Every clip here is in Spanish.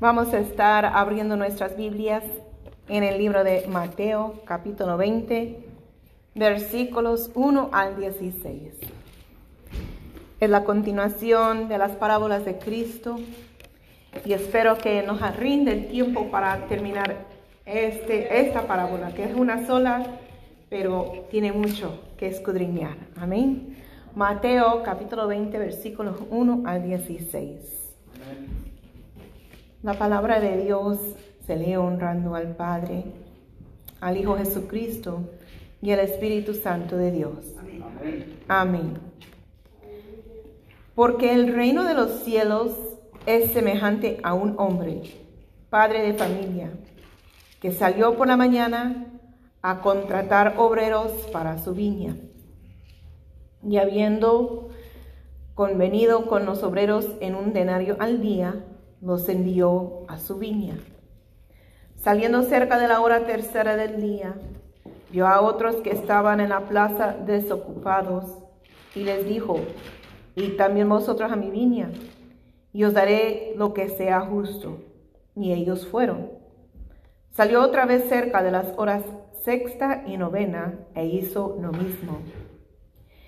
Vamos a estar abriendo nuestras Biblias en el libro de Mateo, capítulo 20, versículos 1 al 16. Es la continuación de las parábolas de Cristo y espero que nos rinde el tiempo para terminar este, esta parábola, que es una sola, pero tiene mucho que escudriñar. Amén. Mateo capítulo 20, versículos 1 al 16. La palabra de Dios se lee honrando al Padre, al Hijo Jesucristo y al Espíritu Santo de Dios. Amén. Porque el reino de los cielos es semejante a un hombre, padre de familia, que salió por la mañana a contratar obreros para su viña. Y habiendo convenido con los obreros en un denario al día, los envió a su viña. Saliendo cerca de la hora tercera del día, vio a otros que estaban en la plaza desocupados y les dijo, y también vosotros a mi viña, y os daré lo que sea justo. Y ellos fueron. Salió otra vez cerca de las horas sexta y novena e hizo lo mismo.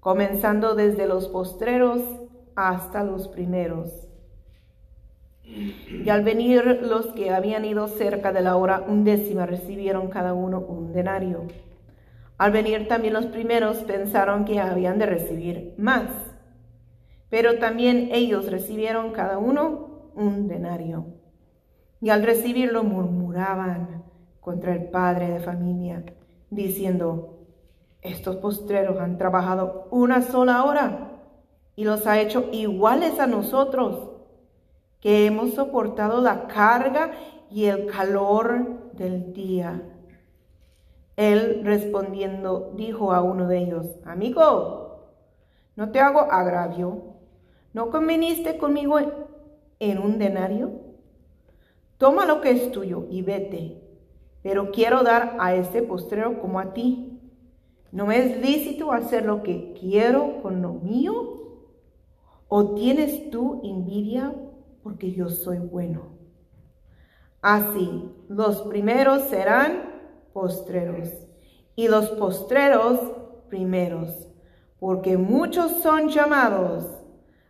comenzando desde los postreros hasta los primeros. Y al venir los que habían ido cerca de la hora undécima recibieron cada uno un denario. Al venir también los primeros pensaron que habían de recibir más, pero también ellos recibieron cada uno un denario. Y al recibirlo murmuraban contra el padre de familia, diciendo, estos postreros han trabajado una sola hora y los ha hecho iguales a nosotros, que hemos soportado la carga y el calor del día. Él respondiendo dijo a uno de ellos, amigo, no te hago agravio, ¿no conveniste conmigo en un denario? Toma lo que es tuyo y vete, pero quiero dar a este postrero como a ti. ¿No es lícito hacer lo que quiero con lo mío? ¿O tienes tú envidia porque yo soy bueno? Así, los primeros serán postreros y los postreros primeros, porque muchos son llamados,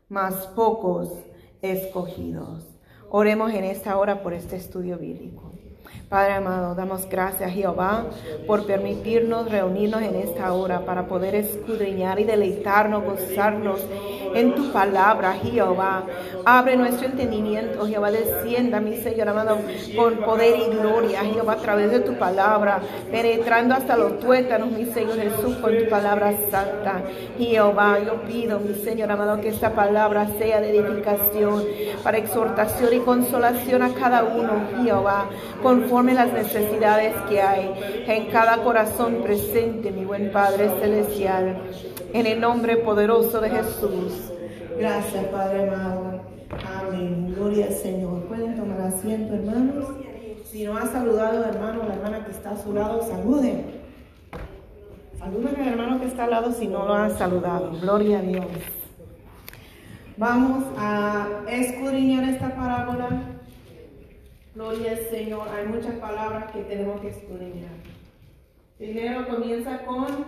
mas pocos escogidos. Oremos en esta hora por este estudio bíblico. Padre amado, damos gracias Jehová por permitirnos reunirnos en esta hora para poder escudriñar y deleitarnos, gozarnos en tu palabra, Jehová. Abre nuestro entendimiento, Jehová. Descienda, mi Señor amado, con poder y gloria, Jehová, a través de tu palabra, penetrando hasta los tuétanos, mi Señor Jesús, con tu palabra santa. Jehová, yo pido, mi Señor amado, que esta palabra sea de edificación, para exhortación y consolación a cada uno, Jehová, conforme las necesidades que hay en cada corazón presente, mi buen Padre Celestial. En el nombre poderoso de Jesús. Gracias, Padre amado. Amén. Gloria al Señor. Pueden tomar asiento, hermanos. Si no ha saludado, hermano, la hermana que está a su lado, saluden. Saluden al hermano que está al lado si no lo han saludado. Gloria a Dios. Vamos a escudriñar esta parábola. Gloria al Señor. Hay muchas palabras que tenemos que escudriñar. Primero comienza con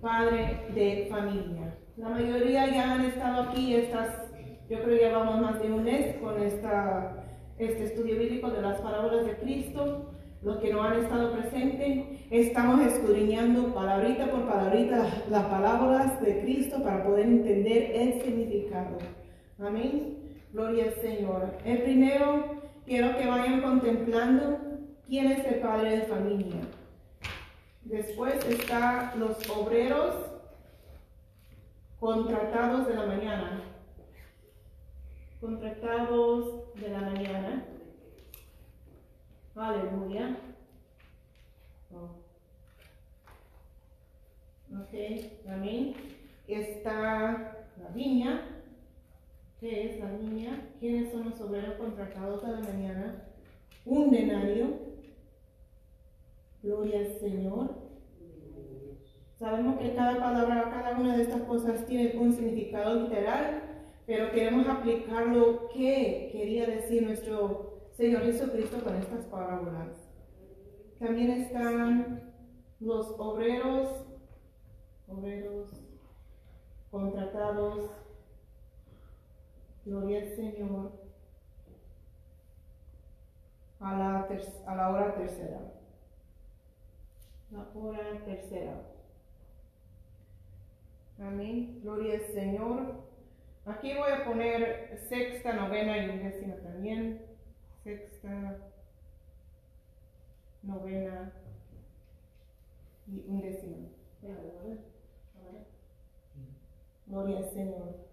padre de familia. La mayoría ya han estado aquí, estas, yo creo que llevamos más de un mes con esta, este estudio bíblico de las parábolas de Cristo. Los que no han estado presentes, estamos escudriñando palabrita por palabrita las palabras de Cristo para poder entender el significado. Amén. Gloria al Señor. El primero, quiero que vayan contemplando quién es el padre de familia. Después está los obreros contratados de la mañana. Contratados de la mañana. Aleluya. Oh. Ok, también está la viña ¿Qué es la viña? ¿Quiénes son los obreros contratados a la mañana? Un denario. Gloria al Señor. Sabemos que cada palabra, cada una de estas cosas tiene un significado literal, pero queremos aplicar lo que quería decir nuestro Señor Jesucristo con estas parábolas. También están los obreros, obreros contratados, gloria al Señor, a la, a la hora tercera. La hora tercera. Amén. Gloria al Señor. Aquí voy a poner sexta, novena y undécima también. Sexta, novena y undécima. Gloria al Señor.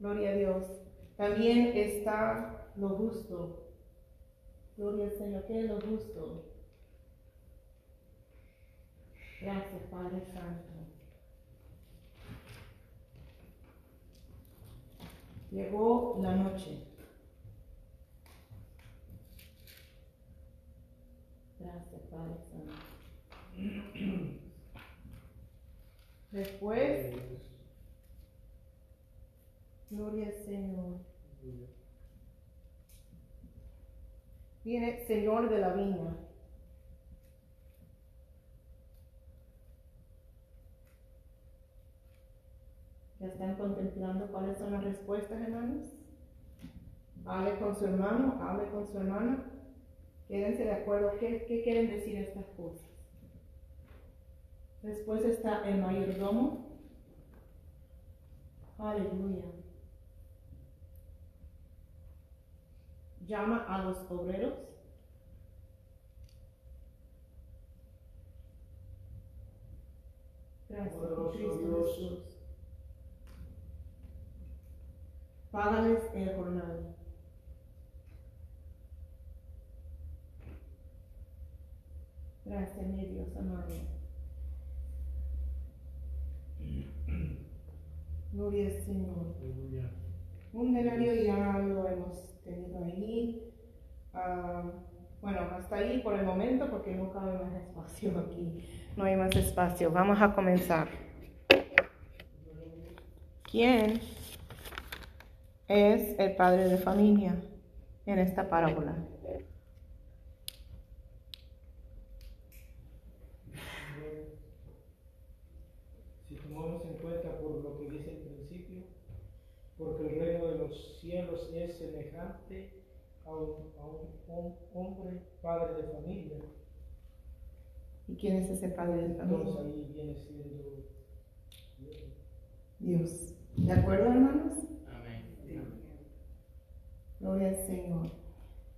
Gloria a Dios. También está lo justo. Gloria al Señor. ¿Qué es lo justo? Gracias, Padre Santo. Llegó la noche. Gracias, Padre Santo. Después, gloria al Señor. Viene Señor de la viña. ¿Ya están contemplando cuáles son las respuestas, hermanos? Hable con su hermano, hable con su hermana. Quédense de acuerdo. ¿Qué, qué quieren decir estas cosas? Después está el mayordomo. Aleluya. Llama a los obreros. Gracias Cristo Jesús. Págales el jornal. Gracias, mi Dios amado. Gloria al Señor. Un denario ya lo hemos Ah, bueno, hasta ahí por el momento porque no cabe más espacio aquí. No hay más espacio. Vamos a comenzar. ¿Quién es el padre de familia en esta parábola? Porque el reino de los cielos es semejante a un, hombre, padre de familia. ¿Y quién es ese padre de familia? Entonces ahí viene siendo Dios. ¿De acuerdo, hermanos? Amén. Gloria al Señor.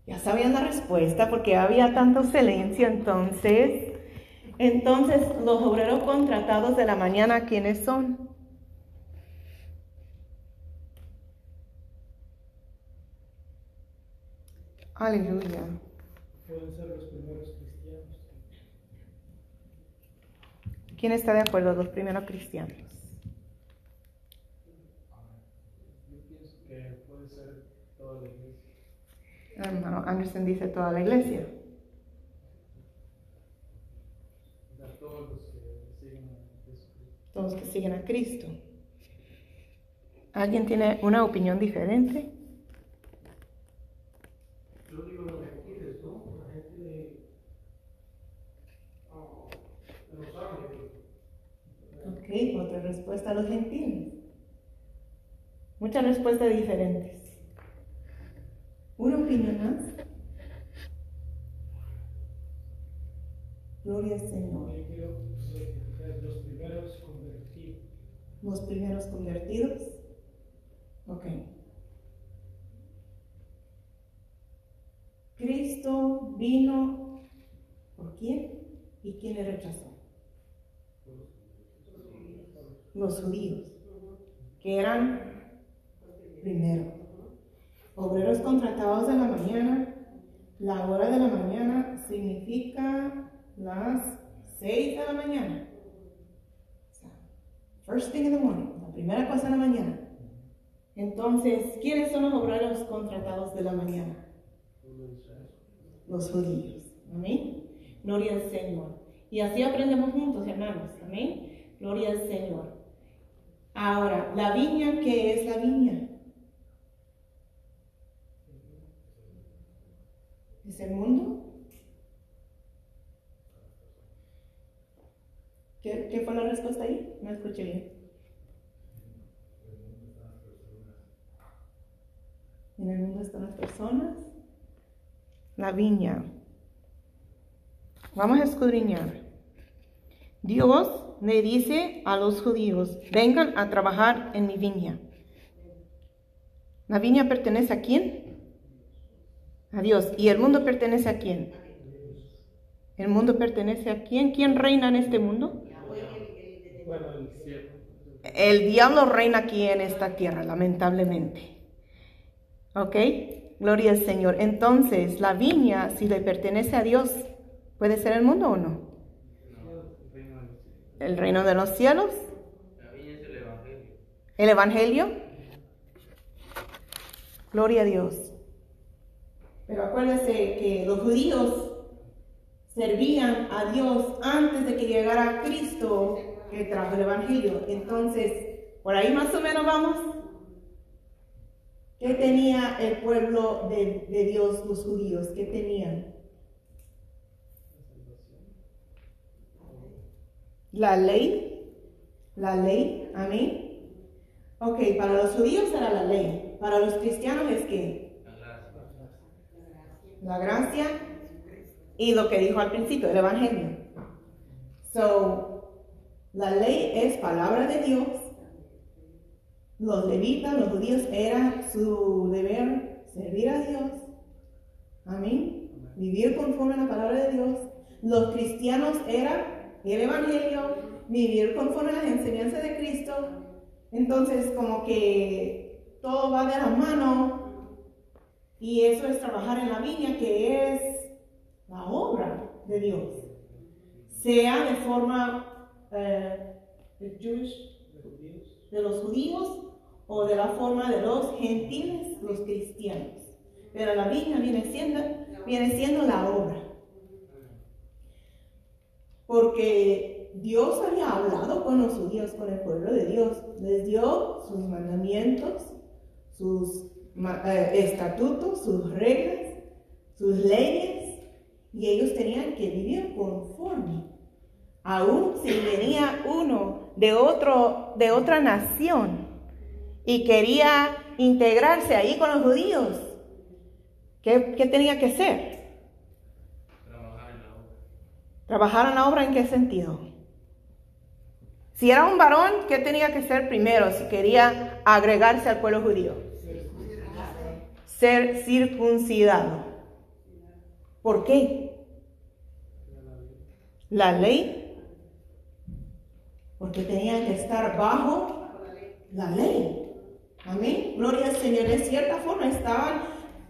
Ya sabían la respuesta porque había tanto silencio entonces. Entonces, los obreros contratados de la mañana, ¿quiénes son? Aleluya. Pueden ser los primeros cristianos. ¿Quién está de acuerdo? Los primeros cristianos. Yo pienso que puede ser toda la iglesia. Hermano Anderson dice toda la iglesia. Todos los que siguen a Cristo. Todos que siguen a Cristo. ¿Alguien tiene una opinión diferente? Otra respuesta a los gentiles. Muchas respuestas diferentes. ¿Una opinión más? Gloria al Señor. Los primeros convertidos. Los primeros convertidos. Ok. Cristo vino por quién y quién le rechazó los judíos, que eran primero obreros contratados de la mañana. La hora de la mañana significa las 6 de la mañana. First thing in the morning, la primera cosa de la mañana. Entonces, ¿quiénes son los obreros contratados de la mañana? Los judíos. Amén. Gloria al Señor. Y así aprendemos juntos, hermanos. Amén. Gloria al Señor. Ahora, la viña, ¿qué es la viña? ¿Es el mundo? ¿Qué, fue la respuesta ahí? No escuché bien. En el mundo están las personas. La viña. Vamos a escudriñar. Dios le dice a los judíos, vengan a trabajar en mi viña. ¿La viña pertenece a quién? A Dios. ¿Y el mundo pertenece a quién? ¿El mundo pertenece a quién? ¿Quién reina en este mundo? El diablo reina aquí en esta tierra, lamentablemente. ¿Ok? Gloria al Señor. Entonces, la viña, si le pertenece a Dios, ¿puede ser el mundo o no? El reino de los cielos. El Evangelio. Gloria a Dios. Pero acuérdense que los judíos servían a Dios antes de que llegara Cristo que trajo el Evangelio. Entonces, por ahí más o menos vamos. ¿Qué tenía el pueblo de, de Dios, los judíos? ¿Qué tenían? La ley. La ley. Amén. Ok, para los judíos era la ley. Para los cristianos es que la gracia y lo que dijo al principio, el evangelio. So, la ley es palabra de Dios los levitas, los judíos, era su deber servir a Dios. Amén. Vivir conforme a la palabra de Dios. Los cristianos era el Evangelio, vivir conforme a las enseñanzas de Cristo. Entonces, como que todo va de la mano. Y eso es trabajar en la viña, que es la obra de Dios. Sea de forma eh, de los judíos o de la forma de los gentiles, los cristianos. Pero la Biblia viene siendo, viene siendo la obra. Porque Dios había hablado con los judíos, con el pueblo de Dios. Les dio sus mandamientos, sus eh, estatutos, sus reglas, sus leyes. Y ellos tenían que vivir conforme. Aún si venía uno de, otro, de otra nación y quería integrarse ahí con los judíos, ¿qué, tenía que hacer? Trabajar en la obra. ¿Trabajar en la obra en qué sentido? Si era un varón, ¿qué tenía que ser primero si quería agregarse al pueblo judío? Ser circuncidado. ¿Por qué? La ley. Porque tenían que estar bajo la ley. Amén. Gloria al Señor. De cierta forma estaban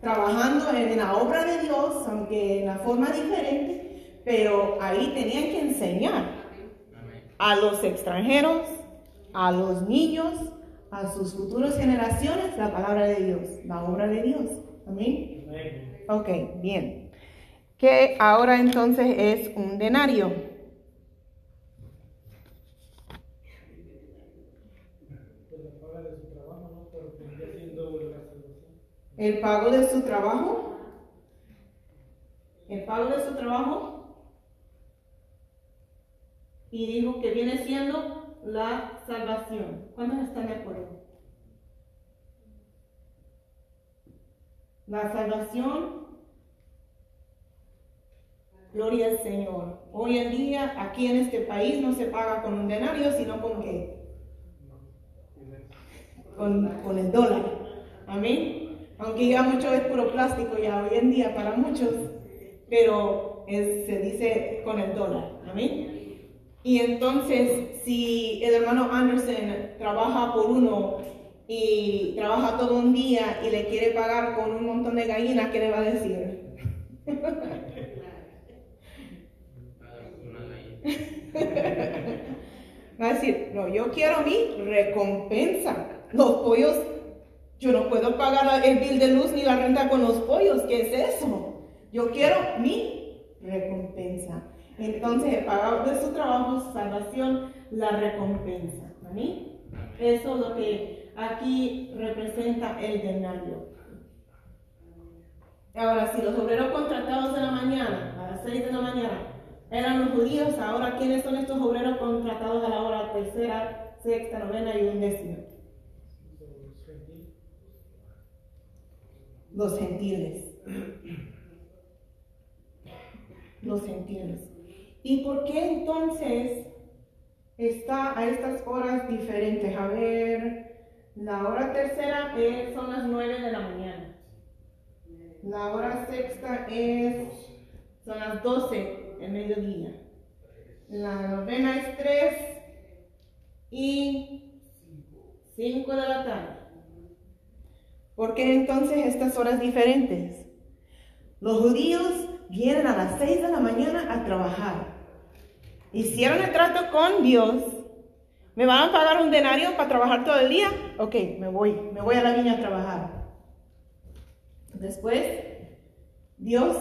trabajando en la obra de Dios, aunque en la forma diferente, pero ahí tenían que enseñar a los extranjeros, a los niños, a sus futuras generaciones la palabra de Dios, la obra de Dios. Amén. Ok, bien. Que ahora entonces es un denario. el pago de su trabajo, el pago de su trabajo, y dijo que viene siendo la salvación. ¿Cuántos están de acuerdo? La salvación, gloria al Señor. Hoy en día, aquí en este país, no se paga con un denario, sino con qué? Con, con el dólar. Amén aunque ya mucho es puro plástico ya hoy en día para muchos, pero se dice con el dólar, ¿amén? Y entonces, si el hermano Anderson trabaja por uno y trabaja todo un día y le quiere pagar con un montón de gallinas, ¿qué le va a decir? Va a decir, no, yo quiero mi recompensa. Los pollos, yo no puedo pagar el bill de luz ni la renta con los pollos. ¿Qué es eso? Yo quiero mi recompensa. Entonces, el pago de su trabajo, salvación, la recompensa. ¿Amén? Eso es lo que aquí representa el denario. Ahora, si los obreros contratados de la mañana, a las 6 de la mañana, eran los judíos, ahora ¿quiénes son estos obreros contratados a la hora tercera, sexta, novena y undécima? Los gentiles. Los gentiles. ¿Y por qué entonces está a estas horas diferentes? A ver, la hora tercera es, son las nueve de la mañana. La hora sexta es, son las doce de mediodía. La novena es tres y cinco de la tarde. ¿Por qué entonces estas horas diferentes? Los judíos vienen a las 6 de la mañana a trabajar. Hicieron el trato con Dios. ¿Me van a pagar un denario para trabajar todo el día? Ok, me voy, me voy a la viña a trabajar. Después, Dios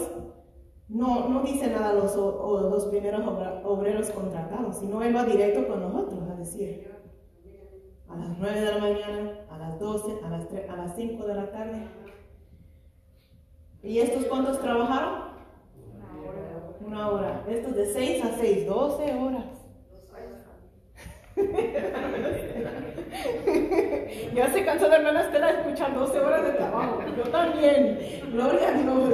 no, no dice nada a los, los primeros obreros contratados, sino Él va directo con nosotros a decir, a las 9 de la mañana, a las 12, a las, 3, a las 5 de la tarde. ¿Y estos cuántos trabajaron? Una hora. Estos de 6 a 6, 12 horas. ya se cansó de hermana Estela escuchar 12 horas de trabajo. Yo también. Gloria a Dios.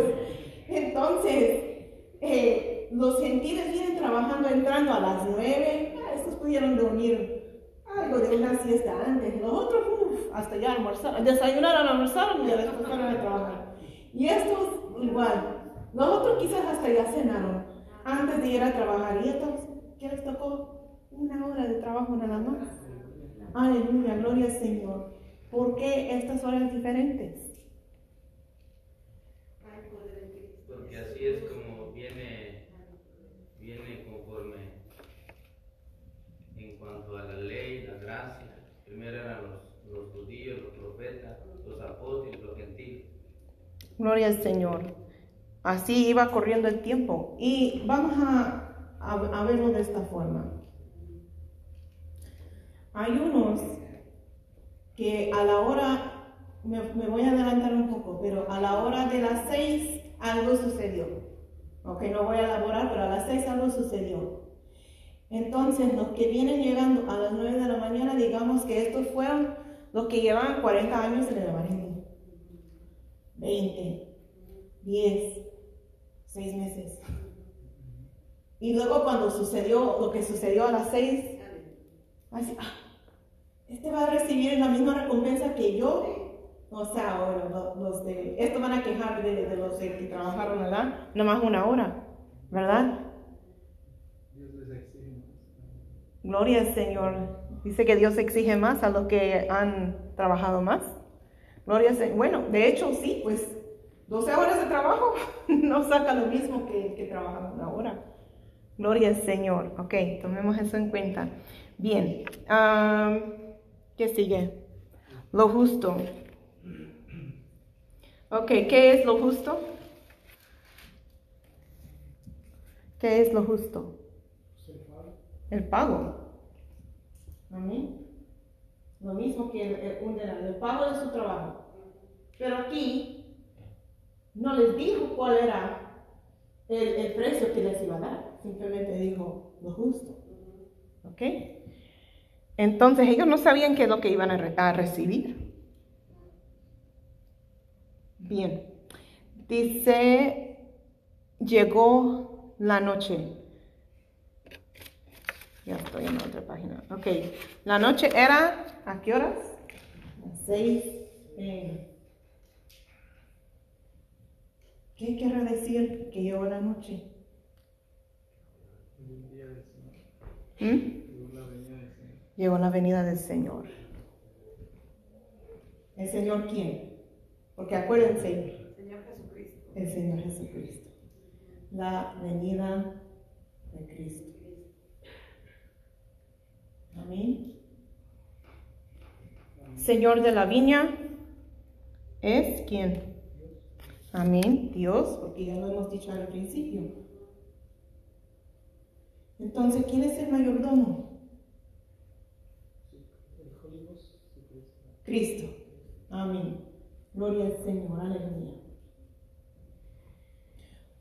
Entonces, eh, los gentiles vienen trabajando, entrando a las 9. Ah, estos pudieron dormir algo de una siesta antes. Los otros, hasta ya almorzaron. Desayunaron, almorzaron y ya después fueron a trabajar. Y estos, igual. Los otros quizás hasta ya cenaron antes de ir a trabajar. Y estos, ¿qué les tocó? Una hora de trabajo nada más. Aleluya, gloria al Señor. ¿Por qué estas horas diferentes? Porque así es como viene, viene conforme en cuanto a la ley, la gracia. Primero eran los, los judíos, los profetas, los apóstoles, los gentiles. Gloria al Señor. Así iba corriendo el tiempo. Y vamos a, a, verlo de esta forma. Hay unos que a la hora, me, voy a adelantar un poco, pero a la hora de las seis algo sucedió. Ok, no voy a elaborar, pero a las seis algo sucedió. Entonces, los que vienen llegando a las nueve de la mañana, digamos que estos fueron los que llevan 40 años en el Evangelio. 20, 10, seis meses. Y luego cuando sucedió lo que sucedió a las seis, así, ah, este va a recibir la misma recompensa que yo. O sea, ahora los, de, esto van a quejar de, los que trabajaron, ¿verdad? más una hora, ¿verdad? Gloria al Señor. Dice que Dios exige más a los que han trabajado más. Gloria al Señor. Bueno, de hecho, sí, pues 12 horas de trabajo no saca lo mismo que, que trabajamos una hora. Gloria al Señor. Ok, tomemos eso en cuenta. Bien, ¿qué sigue? Lo justo. Ok, ¿qué es lo justo? ¿Qué es lo justo? El pago. Amén. Lo mismo que el, un el pago de su trabajo. Pero aquí no les dijo cuál era el, precio que les iba a dar, simplemente dijo lo justo. ¿Ok? Entonces ellos no sabían qué es lo que iban a, recibir. Bien, dice, llegó la noche. Ya estoy en otra página. Ok, la noche era, ¿a qué horas? A seis. ¿Qué quiere decir que llegó la noche? ¿Mm? Llegó la venida del Señor. ¿El Señor quién? Porque acuérdense. El Señor Jesucristo. El Señor Jesucristo. La venida de Cristo. Amén. Señor de la viña es quién? Amén, Dios, porque ya lo hemos dicho al principio. Entonces, ¿quién es el mayordomo? Cristo. Amén. Gloria al Señor, aleluya.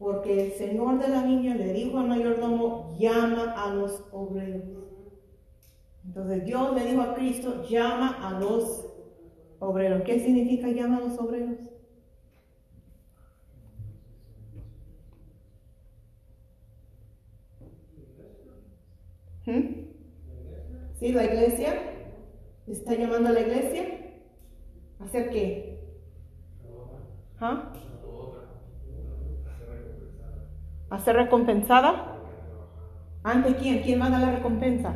Porque el Señor de la viña le dijo al mayordomo, llama a los obreros. Entonces Dios le dijo a Cristo, llama a los obreros. ¿Qué significa llama a los obreros? ¿Mm? La iglesia está llamando a la iglesia a hacer qué? ¿Ah? ¿A ser recompensada? ¿Ante quién? ¿Quién va a dar la recompensa?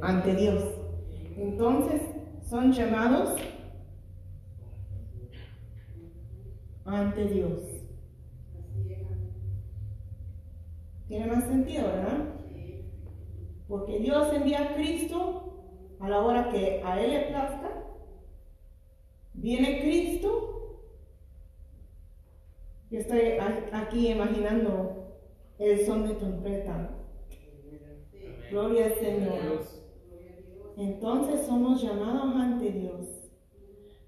Ante Dios. Entonces, son llamados ante Dios. Tiene más sentido, ¿verdad? Porque Dios envía a Cristo a la hora que a Él le plazca. Viene Cristo. Yo estoy aquí imaginando el son de trompeta. Gloria al Señor. Entonces somos llamados ante Dios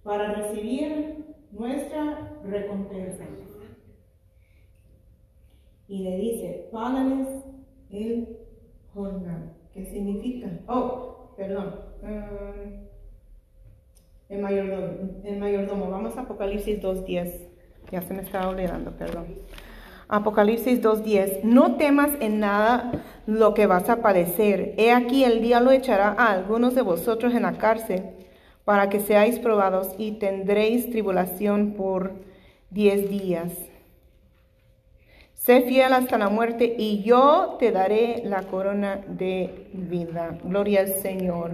para recibir nuestra recompensa. Y le dice, págales el jornal. ¿Qué significa? Oh, perdón. Mm, el, mayordomo, el mayordomo. Vamos a Apocalipsis 2.10. Ya se me estaba olvidando, perdón. Apocalipsis 2.10. No temas en nada lo que vas a padecer. He aquí el día lo echará a algunos de vosotros en la cárcel para que seáis probados y tendréis tribulación por diez días. Sé fiel hasta la muerte y yo te daré la corona de vida. Gloria al Señor.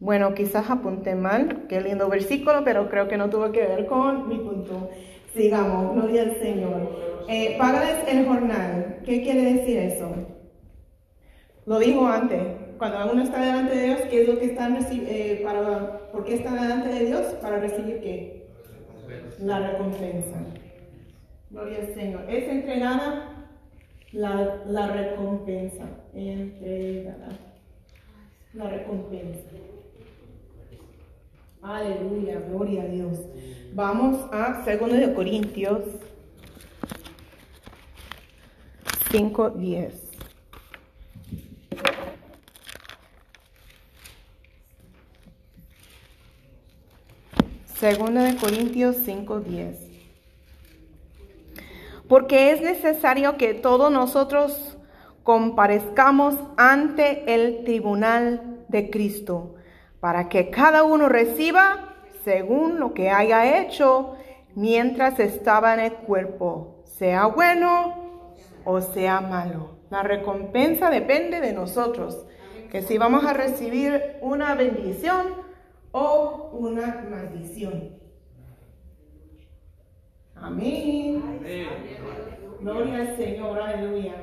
Bueno, quizás apunté mal, qué lindo versículo, pero creo que no tuvo que ver con mi punto. Sigamos, gloria al Señor. Eh, el jornal. ¿Qué quiere decir eso? Lo dijo antes. Cuando uno está delante de Dios, ¿qué es lo que están eh, ¿Por qué están delante de Dios? Para recibir qué? La recompensa. Gloria al Señor. Es entregada la, la recompensa. Entregada. La recompensa. Aleluya, gloria a Dios. Vamos a 2 de Corintios 5:10. Segunda de Corintios 5:10. Porque es necesario que todos nosotros comparezcamos ante el tribunal de Cristo, para que cada uno reciba según lo que haya hecho mientras estaba en el cuerpo, sea bueno o sea malo. La recompensa depende de nosotros, que si vamos a recibir una bendición o una maldición. Amén. Gloria al Señor, aleluya.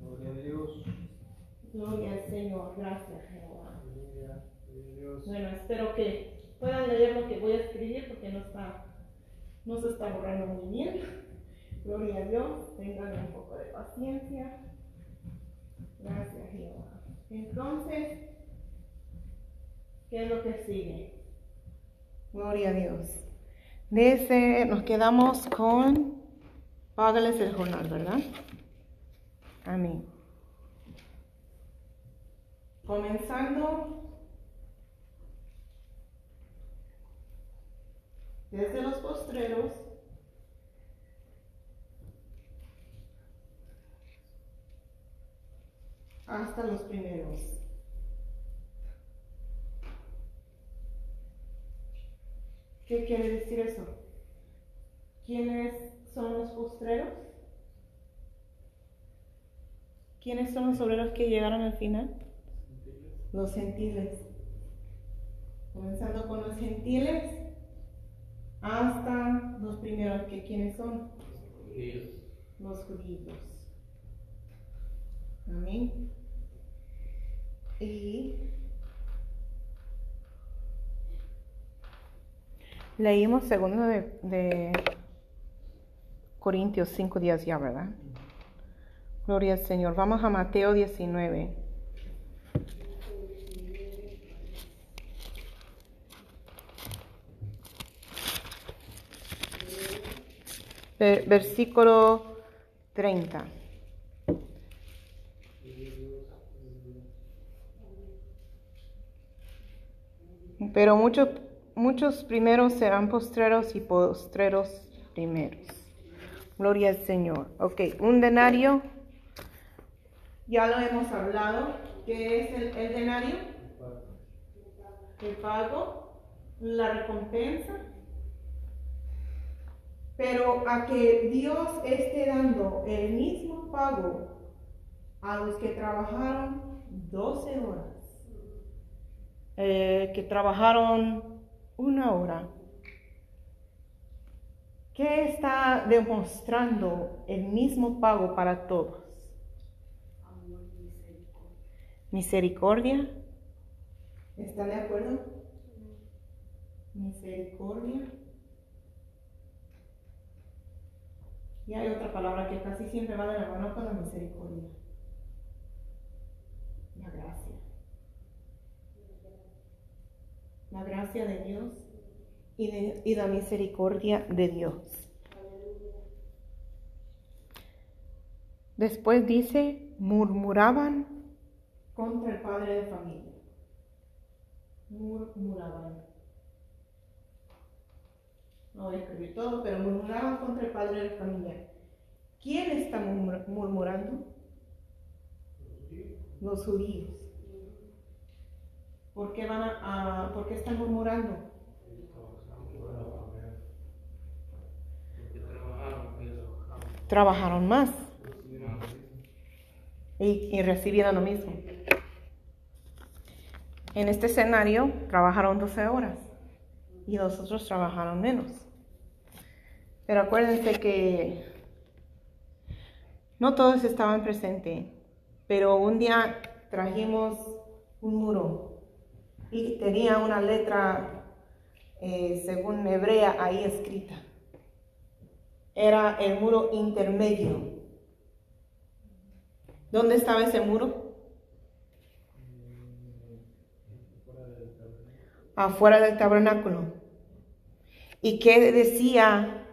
Gloria a Dios. Gloria al Señor, gracias Jehová. Bueno, espero que puedan leer lo que voy a escribir porque no está, no se está borrando muy bien. Gloria a Dios, tengan un poco de paciencia. Gracias Jehová. Entonces, ¿qué es lo que sigue? Gloria a Dios. Dice, nos quedamos con, págales el jornal, ¿verdad? Amén. Comenzando desde los postreros hasta los primeros. ¿Qué quiere decir eso? ¿Quiénes son los postreros? ¿Quiénes son los obreros que llegaron al final? Los gentiles. Comenzando con los gentiles hasta los primeros, que quiénes son? Los judíos. Amén. Y leímos segundo de, de Corintios 5 días ya, ¿verdad? Gloria al Señor. Vamos a Mateo 19. Ver- versículo 30. Pero muchos, muchos primeros serán postreros y postreros primeros. Gloria al Señor. Ok, un denario. Ya lo hemos hablado. ¿Qué es el, el denario? El pago, la recompensa. Pero a que Dios esté dando el mismo pago a los que trabajaron 12 horas, eh, que trabajaron una hora, ¿qué está demostrando el mismo pago para todos? Misericordia. ¿Están de acuerdo? Misericordia. Y hay otra palabra que casi siempre va de la mano con la misericordia. La gracia. La gracia de Dios y, de- y la misericordia de Dios. Después dice, murmuraban contra el padre de familia. Murmuraban. No voy a escribir todo, pero murmuraban contra el padre de familia. ¿Quién está murmur- murmurando? Los judíos. ¿Por qué, van a, a- ¿Por qué están murmurando? Trabajaron, más y, y recibieron lo mismo. En este escenario trabajaron 12 horas y los otros trabajaron menos. Pero acuérdense que no todos estaban presentes, pero un día trajimos un muro y tenía una letra, eh, según hebrea, ahí escrita. Era el muro intermedio. ¿Dónde estaba ese muro? Afuera del tabernáculo. ¿Y qué decía,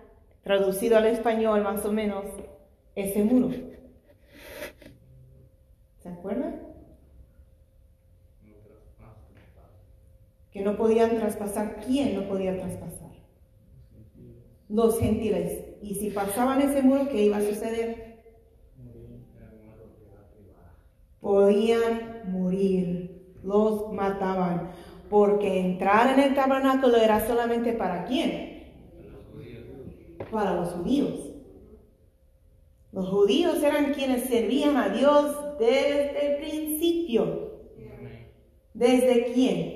traducido al español más o menos, ese muro? ¿Se acuerdan? Que no podían traspasar. ¿Quién no podía traspasar? Los gentiles. Y si pasaban ese muro, ¿qué iba a suceder? podían morir, los mataban, porque entrar en el tabernáculo era solamente para quién? Para los judíos. Los judíos eran quienes servían a Dios desde el principio. ¿Desde quién?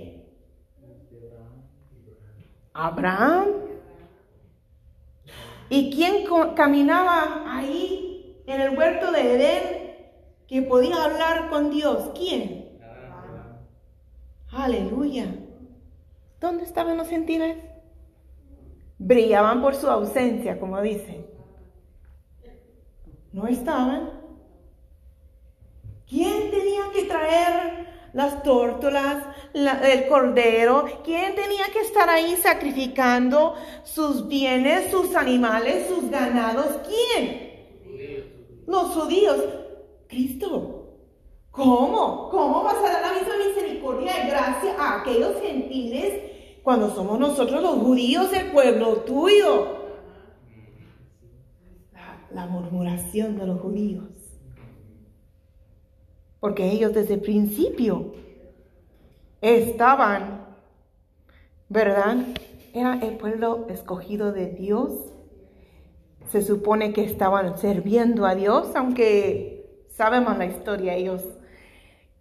Abraham. ¿Y quién caminaba ahí en el huerto de Edén que podía hablar con Dios? ¿Quién? Aleluya. ¿Dónde estaban los gentiles? Brillaban por su ausencia, como dicen. No estaban. ¿Quién tenía que traer las tórtolas, la- el cordero? ¿Quién tenía que estar ahí sacrificando sus bienes, sus animales, sus ganados? ¿Quién? Los judíos. Cristo. ¿Cómo? ¿Cómo vas a dar la misma misericordia y gracia a aquellos gentiles cuando somos nosotros los judíos el pueblo tuyo? La murmuración de los judíos. Porque ellos desde el principio estaban, ¿verdad? Era el pueblo escogido de Dios. Se supone que estaban sirviendo a Dios, aunque sabemos la historia, ellos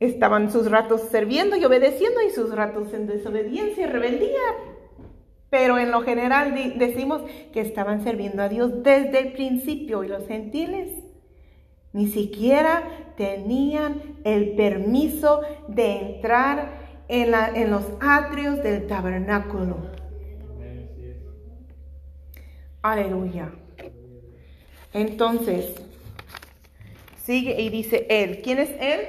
estaban sus ratos sirviendo y obedeciendo y sus ratos en desobediencia y rebeldía. Pero en lo general decimos que estaban sirviendo a Dios desde el principio y los gentiles Ni siquiera tenían el permiso de entrar en, la- en los atrios del tabernáculo. Aleluya. Entonces, sigue y dice él. ¿Quién es él?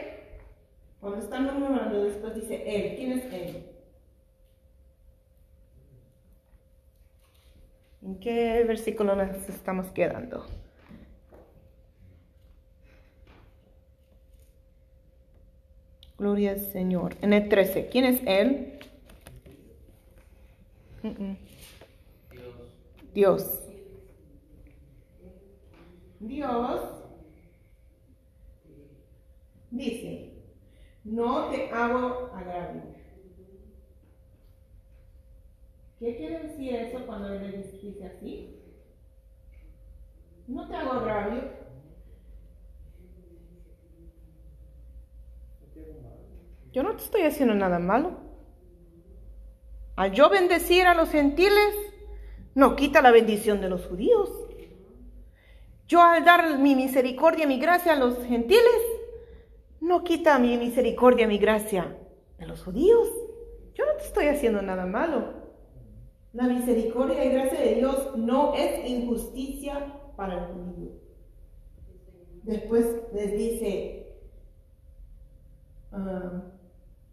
Cuando están murmurando, después dice él. ¿Quién es él? ¿En qué versículo nos estamos quedando? Gloria al Señor. En el 13. ¿Quién es él? Mm, mm. Dios, Dios. Dice, no te hago agravio. ¿Qué quiere decir eso cuando él dice así? No te hago agravio. Yo no te estoy haciendo nada malo. Al yo bendecir a los gentiles, no quita la bendición de los judíos. Yo al dar mi misericordia, mi gracia a los gentiles, no quita mi misericordia, mi gracia de los judíos. Yo no te estoy haciendo nada malo. La misericordia y gracia de Dios no es injusticia para el judío. Después les dice, ah,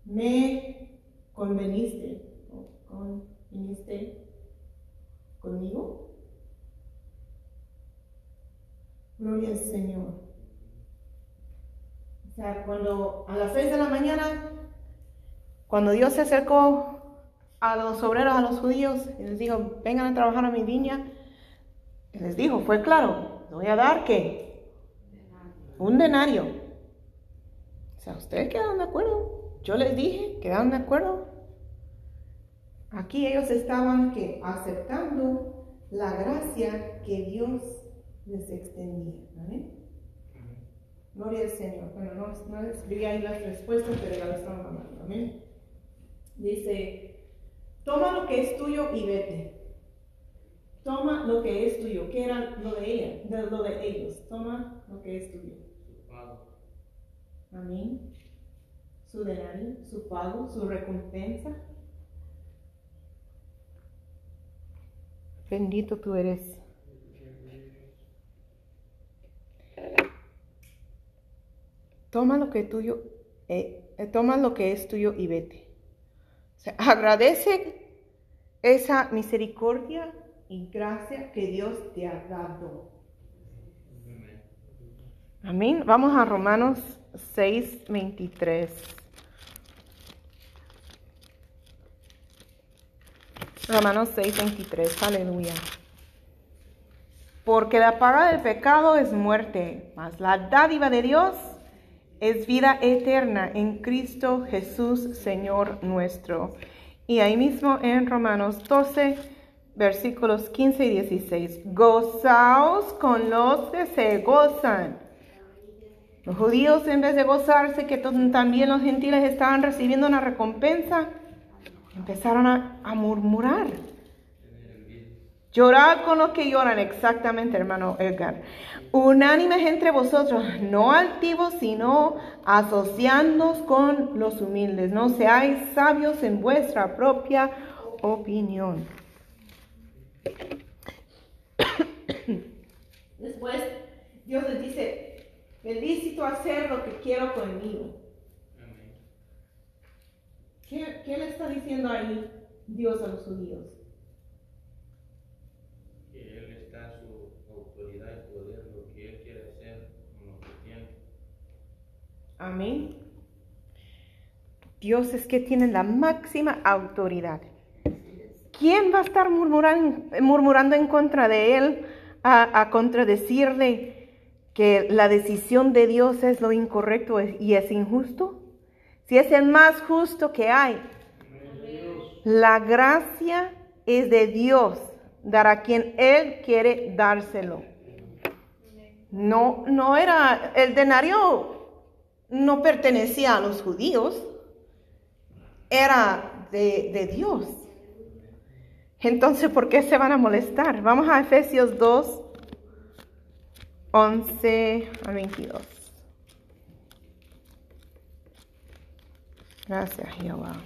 me conveniste, o conviniste conmigo. Gloria al Señor. O sea, cuando a las seis de la mañana, cuando Dios se acercó a los obreros, a los judíos, y les dijo, vengan a trabajar a mi viña, y les dijo, fue claro, voy a dar que un denario. O sea, ustedes quedaron de acuerdo. Yo les dije, quedaron de acuerdo. Aquí ellos estaban que aceptando la gracia que Dios les extendía. ¿Amén? Gloria al Señor. Bueno, no, no escribí ahí las respuestas, pero ya lo estaban mandando. Amén. Dice, toma lo que es tuyo y vete. Toma lo que es tuyo. ¿Qué era lo de ella? De lo de ellos. Toma lo que es tuyo. Amén. Su denario, su pago, su recompensa. Bendito tú eres. Toma lo que es tuyo, eh, eh, toma lo que es tuyo y vete. Agradece esa misericordia y gracia que Dios te ha dado. Amén. Vamos a Romanos 6, 23. Romanos 6, 23. Aleluya. Porque la paga del pecado es muerte, mas la dádiva de Dios es vida eterna en Cristo Jesús, Señor nuestro. Y ahí mismo en Romanos 12, versículos 15 y 16. Gozaos con los que se gozan. Los judíos, en vez de gozarse que también los gentiles estaban recibiendo una recompensa, empezaron a, murmurar. Llorad con los que lloran, exactamente, hermano Edgar. Unánimes entre vosotros, no altivos, sino asociándoos con los humildes. No seáis sabios en vuestra propia opinión. Después, Dios les dice, me lícito hacer lo que quiero conmigo. ¿Qué, qué le está diciendo ahí Dios a los judíos? Que Él está en su autoridad y poder, lo que Él quiere hacer con lo que tiene. Amén. Dios es que tiene la máxima autoridad. ¿Quién va a estar murmurando, murmurando en contra de él, a, a contradecirle que la decisión de Dios es lo incorrecto y es injusto? Si es el más justo que hay. La gracia es de Dios, dar a quien Él quiere dárselo. No, no era, el denario no pertenecía a los judíos, era de, de Dios. Entonces, ¿por qué se van a molestar? Vamos a Efesios 2, 11 al 22. Gracias, Jehová.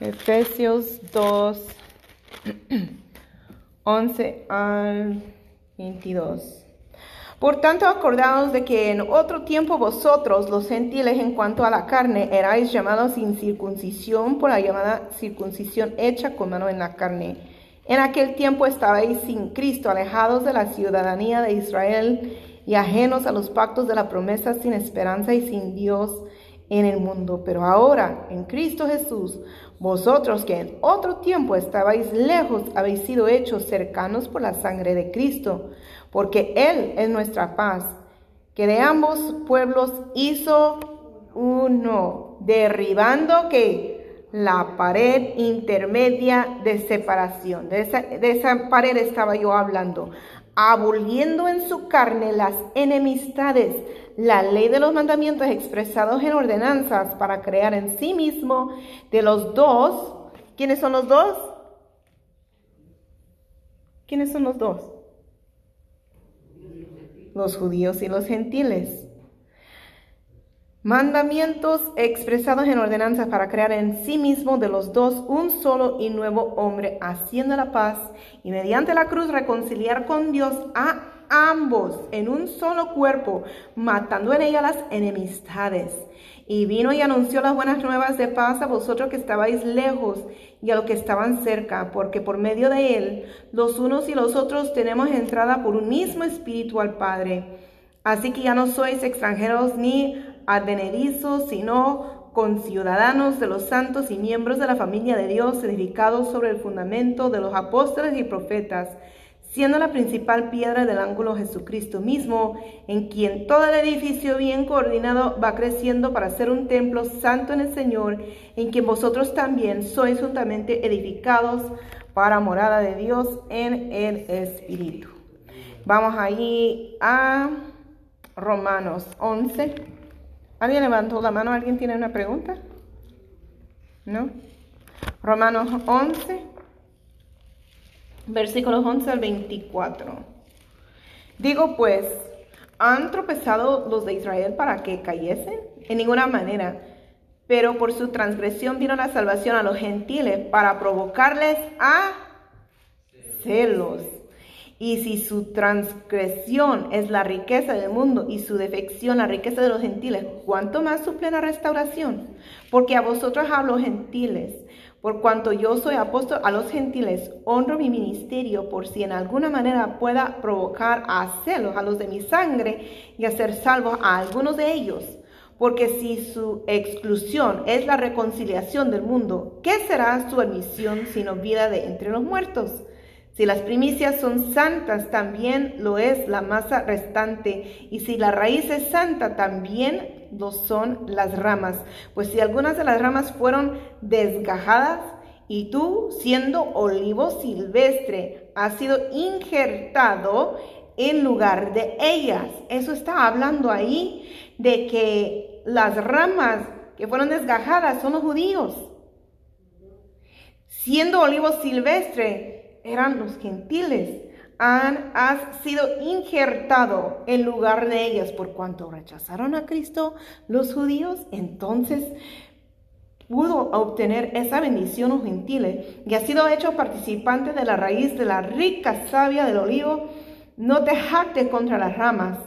Efesios 2, 11 al 22. Por tanto, acordaos de que en otro tiempo vosotros, los gentiles, en cuanto a la carne, erais llamados sin circuncisión por la llamada circuncisión hecha con mano en la carne. En aquel tiempo estabais sin Cristo, alejados de la ciudadanía de Israel y ajenos a los pactos de la promesa, sin esperanza y sin Dios en el mundo. Pero ahora, en Cristo Jesús, vosotros que en otro tiempo estabais lejos, habéis sido hechos cercanos por la sangre de Cristo, porque Él es nuestra paz, que de ambos pueblos hizo uno, derribando que la pared intermedia de separación. De esa, de esa pared estaba yo hablando, aboliendo en su carne las enemistades, la ley de los mandamientos expresados en ordenanzas para crear en sí mismo de los dos. ¿Quiénes son los dos? ¿Quiénes son los dos? Los judíos y los gentiles. Mandamientos expresados en ordenanzas para crear en sí mismo de los dos un solo y nuevo hombre, haciendo la paz y mediante la cruz reconciliar con Dios a ambos en un solo cuerpo, matando en ella las enemistades. Y vino y anunció las buenas nuevas de paz a vosotros que estabais lejos y a los que estaban cerca, porque por medio de él los unos y los otros tenemos entrada por un mismo espíritu al Padre. Así que ya no sois extranjeros ni advenedizos, sino conciudadanos de los santos y miembros de la familia de Dios, edificados sobre el fundamento de los apóstoles y profetas, siendo la principal piedra del ángulo Jesucristo mismo, en quien todo el edificio bien coordinado va creciendo para ser un templo santo en el Señor, en quien vosotros también sois juntamente edificados para morada de Dios en el Espíritu. Vamos ahí a Romanos 11. ¿Alguien levantó la mano? ¿Alguien tiene una pregunta? ¿No? Romanos 11, versículos 11 al 24. Digo pues, ¿han tropezado los de Israel para que cayesen? En ninguna manera. Pero por su transgresión vino la salvación a los gentiles para provocarles a celos. Y si su transgresión es la riqueza del mundo y su defección la riqueza de los gentiles, ¿cuánto más su plena restauración? Porque a vosotros hablo gentiles, por cuanto yo soy apóstol a los gentiles, honro mi ministerio por si en alguna manera pueda provocar a celos a los de mi sangre y hacer salvos a algunos de ellos. Porque si su exclusión es la reconciliación del mundo, ¿qué será su admisión sino vida de entre los muertos? Si las primicias son santas, también lo es la masa restante. Y si la raíz es santa, también lo son las ramas. Pues si algunas de las ramas fueron desgajadas, y tú, siendo olivo silvestre, has sido injertado en lugar de ellas. Eso está hablando ahí de que las ramas que fueron desgajadas son los judíos. Siendo olivo silvestre, eran los gentiles. Han, has sido injertado en lugar de ellas por cuanto rechazaron a Cristo los judíos. Entonces pudo obtener esa bendición los gentiles y ha sido hecho participante de la raíz de la rica savia del olivo. No te jactes contra las ramas.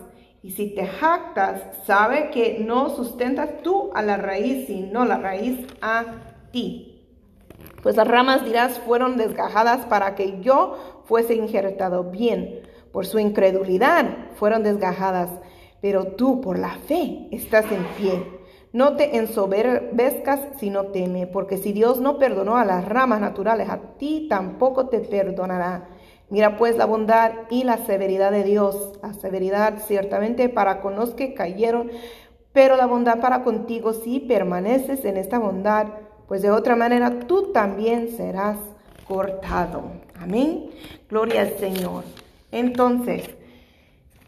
Y si te jactas, sabe que no sustentas tú a la raíz, sino la raíz a ti pues las ramas dirás fueron desgajadas para que yo fuese injertado bien. Por su incredulidad fueron desgajadas, pero tú por la fe estás en pie. No te ensoberbezcas, sino teme, porque si Dios no perdonó a las ramas naturales, a ti tampoco te perdonará. Mira pues la bondad y la severidad de Dios. La severidad ciertamente para con los que cayeron, pero la bondad para contigo si permaneces en esta bondad pues de otra manera tú también serás cortado. Amén. Gloria al Señor. Entonces,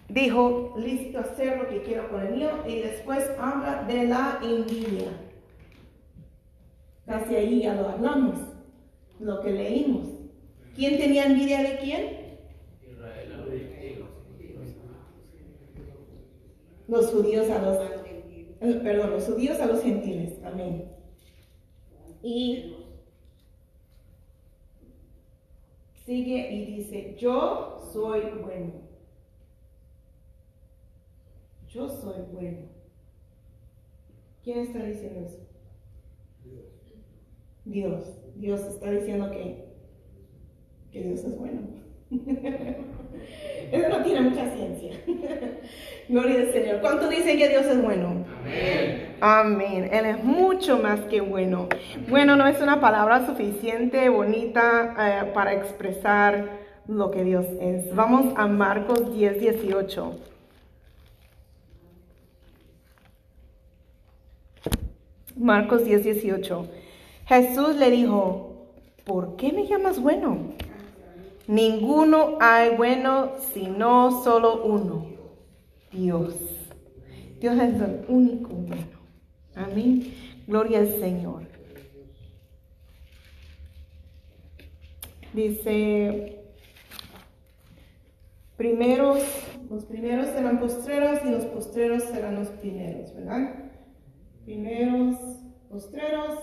dijo, listo hacer lo que quiero con el mío, y después habla de la envidia. Casi ahí ya lo hablamos, lo que leímos. ¿Quién tenía envidia de quién? Los judíos a los, eh, perdón, los judíos a los gentiles. Amén. Y sigue y dice, yo soy bueno. Yo soy bueno. ¿Quién está diciendo eso? Dios. Dios está diciendo que, que Dios es bueno. Eso no tiene mucha ciencia. Gloria al Señor. ¿Cuánto dicen que Dios es bueno? Amén. Amén. Él es mucho más que bueno. Bueno no es una palabra suficiente, bonita eh, para expresar lo que Dios es. Vamos a Marcos 10, 18. Marcos 10, 18. Jesús le dijo, ¿por qué me llamas bueno? Ninguno hay bueno sino solo uno, Dios. Dios es el único bueno. Amén. Gloria al Señor. Dice, primeros, los primeros serán postreros y los postreros serán los primeros, ¿verdad? Primeros, postreros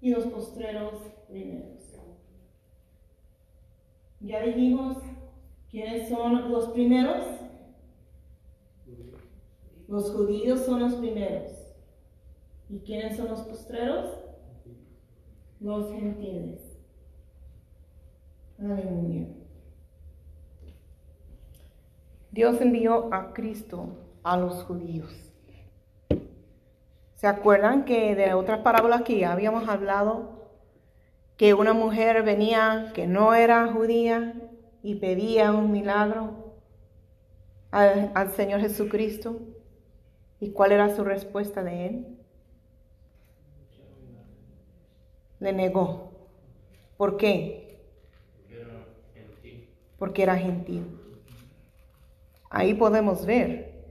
y los postreros primeros. Ya dijimos quiénes son los primeros. Los judíos son los primeros. ¿Y quiénes son los postreros? Los gentiles. Aleluya. Dios envió a Cristo a los judíos. ¿Se acuerdan que de otras parábolas que ya habíamos hablado, que una mujer venía que no era judía y pedía un milagro al, al Señor Jesucristo? ¿Y cuál era su respuesta de él? Le negó. ¿Por qué? Porque era gentil. Ahí podemos ver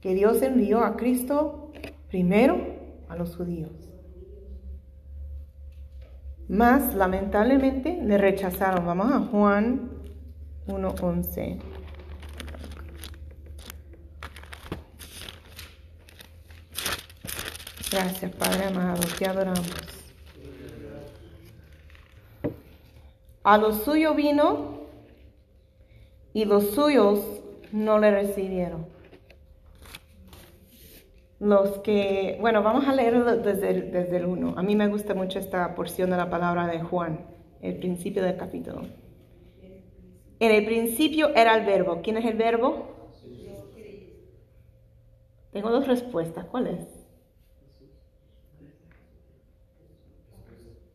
que Dios envió a Cristo primero a los judíos. Más lamentablemente le rechazaron. Vamos a Juan 1.11. Gracias, Padre amado, te adoramos. A lo suyo vino y los suyos no le recibieron. Los que, bueno, vamos a leerlo desde el, desde el 1. A mí me gusta mucho esta porción de la palabra de Juan, el principio del capítulo. En el principio era el verbo. ¿Quién es el verbo? Tengo dos respuestas. ¿Cuál es?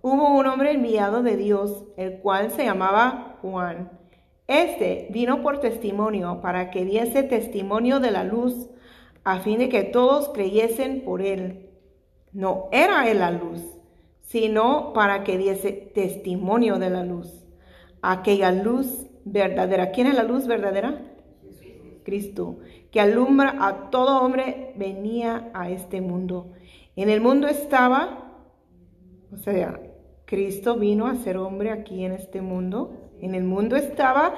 Hubo un hombre enviado de Dios, el cual se llamaba Juan. Este vino por testimonio para que diese testimonio de la luz, a fin de que todos creyesen por él. No era él la luz, sino para que diese testimonio de la luz. Aquella luz verdadera. ¿Quién es la luz verdadera? Cristo, que alumbra a todo hombre, venía a este mundo. En el mundo estaba, o sea, Cristo vino a ser hombre aquí en este mundo. En el mundo estaba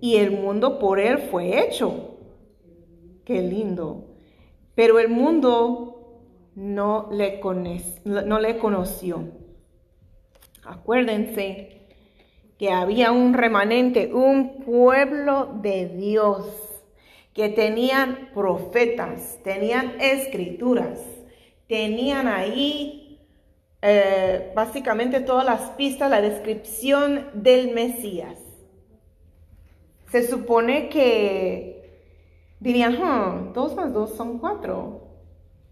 y el mundo por él fue hecho. Qué lindo. Pero el mundo no le, no le conoció. Acuérdense que había un remanente, un pueblo de Dios, que tenían profetas, tenían escrituras, tenían ahí eh, básicamente todas las pistas, la descripción del Mesías. Se supone que dirían, "Hmm, dos más dos son cuatro.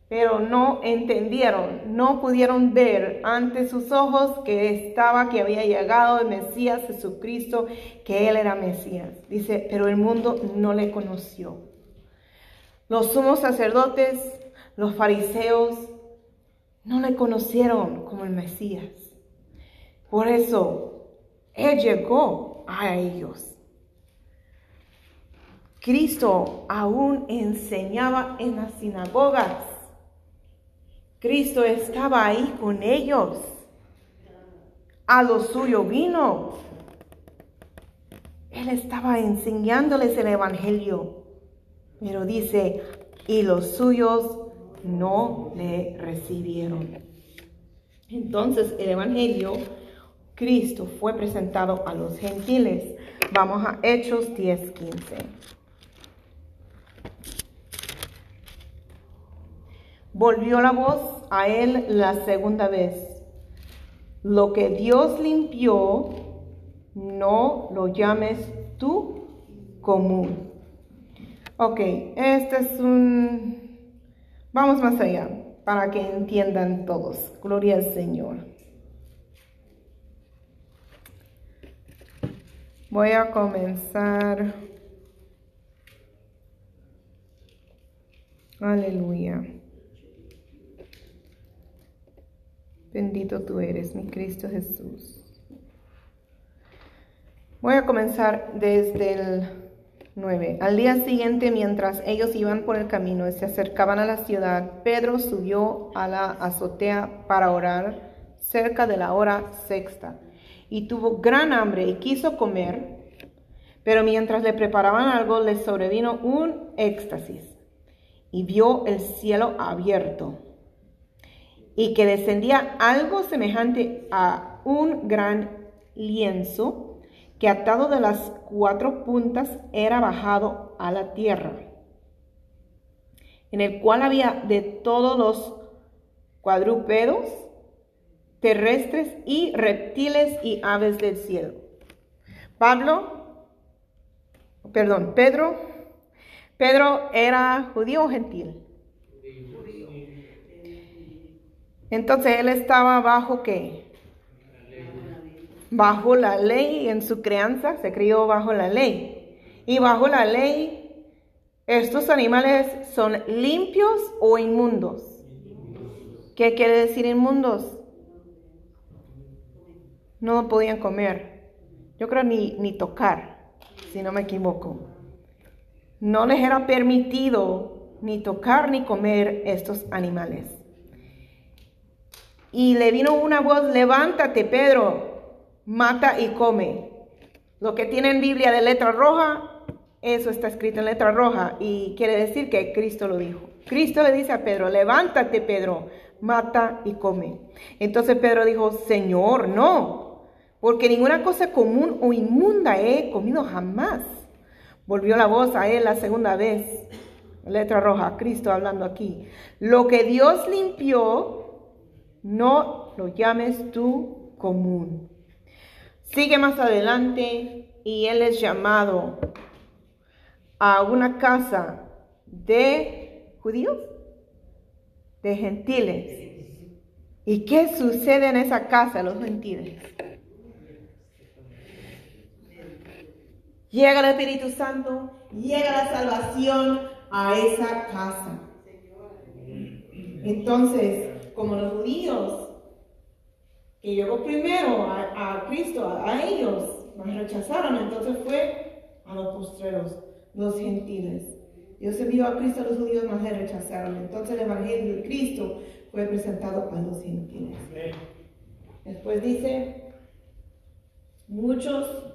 pero no entendieron, no pudieron ver ante sus ojos que estaba, que había llegado el Mesías Jesucristo, que Él era Mesías. Dice, pero el mundo no le conoció. Los sumos sacerdotes, los fariseos, no le conocieron como el Mesías. Por eso, Él llegó a ellos. Cristo aún enseñaba en las sinagogas Cristo estaba ahí con ellos. A lo suyo vino. Él estaba enseñándoles el Evangelio. Pero dice, y los suyos no le recibieron. Entonces el Evangelio, Cristo fue presentado a los gentiles. Vamos a Hechos 10, 15. Volvió la voz a él la segunda vez. Lo que Dios limpió, no lo llames tú común. Ok, este es un... Vamos más allá para que entiendan todos. Gloria al Señor. Voy a comenzar. Aleluya. Bendito tú eres, mi Cristo Jesús. Voy a comenzar desde el 9. Al día siguiente, mientras ellos iban por el camino y se acercaban a la ciudad, Pedro subió a la azotea para orar cerca de la hora sexta y tuvo gran hambre y quiso comer, pero mientras le preparaban algo le sobrevino un éxtasis y vio el cielo abierto y que descendía algo semejante a un gran lienzo que atado de las cuatro puntas era bajado a la tierra, en el cual había de todos los cuadrúpedos, terrestres y reptiles y aves del cielo. Pablo, perdón, Pedro, Pedro era judío o gentil. Entonces él estaba bajo qué? Bajo la ley en su crianza, se crió bajo la ley. Y bajo la ley, estos animales son limpios o inmundos. ¿Qué quiere decir inmundos? No podían comer. Yo creo ni, ni tocar, si no me equivoco. No les era permitido ni tocar ni comer estos animales. Y le vino una voz, levántate Pedro, mata y come. Lo que tiene en Biblia de letra roja, eso está escrito en letra roja y quiere decir que Cristo lo dijo. Cristo le dice a Pedro, levántate Pedro, mata y come. Entonces Pedro dijo, Señor, no, porque ninguna cosa común o inmunda he comido jamás. Volvió la voz a él la segunda vez, letra roja, Cristo hablando aquí. Lo que Dios limpió, no lo llames tú común. Sigue más adelante y él es llamado a una casa de judíos, de gentiles. ¿Y qué sucede en esa casa, los gentiles? Llega el Espíritu Santo, llega la salvación a esa casa. Entonces, como los judíos, que llegó primero a, Cristo, a, ellos, nos rechazaron, entonces fue a los postreros, los gentiles. Dios envió a Cristo a los judíos, más le rechazaron. Entonces el Evangelio de Cristo fue presentado a los gentiles. Después dice, muchos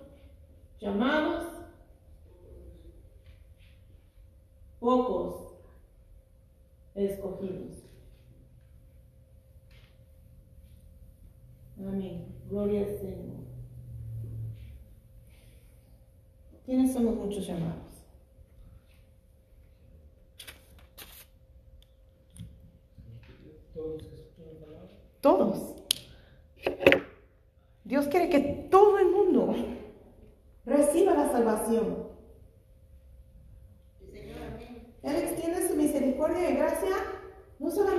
llamados, pocos escogidos. Amén. Gloria al Señor. ¿Quiénes somos muchos llamados? Todos. Dios quiere que todo el mundo reciba la salvación. Él extiende su misericordia y gracia no solo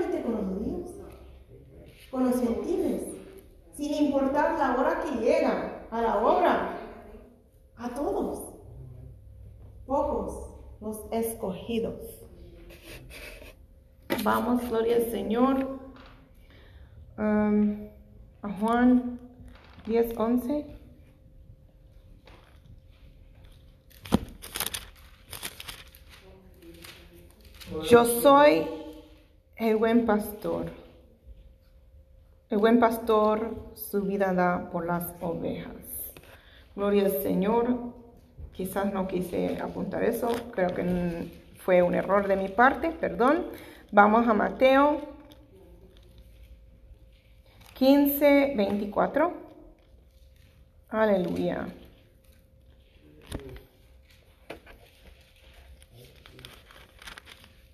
con los gentiles, sin importar la hora que llegan a la obra, a todos, pocos los escogidos. Vamos, gloria al Señor. Um, a Juan 10, 11. Yo soy el buen pastor. El buen pastor su vida da por las ovejas. Gloria al Señor. Quizás no quise apuntar eso. Creo que fue un error de mi parte. Perdón. Vamos a Mateo 15, 24. Aleluya.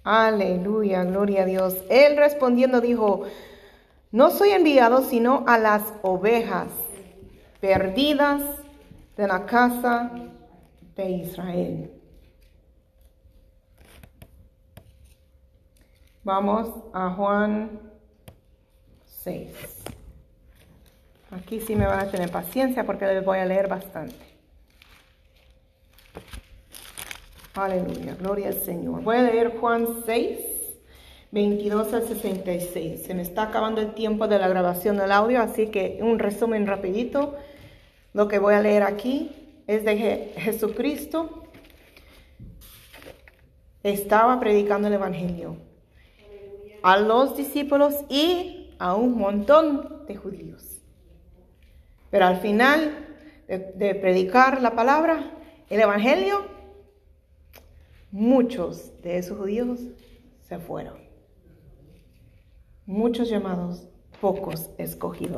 Aleluya, gloria a Dios. Él respondiendo dijo, no soy enviado sino a las ovejas perdidas de la casa de Israel. Vamos a Juan 6. Aquí sí me van a tener paciencia porque les voy a leer bastante. Aleluya, gloria al Señor. Voy a leer Juan 6, 22 al 66. Se me está acabando el tiempo de la grabación del audio, así que un resumen rapidito. Lo que voy a leer aquí es de Jesucristo. Estaba predicando el Evangelio a los discípulos y a un montón de judíos. Pero al final de predicar la palabra, el Evangelio, muchos de esos judíos se fueron. Muchos llamados, pocos escogidos.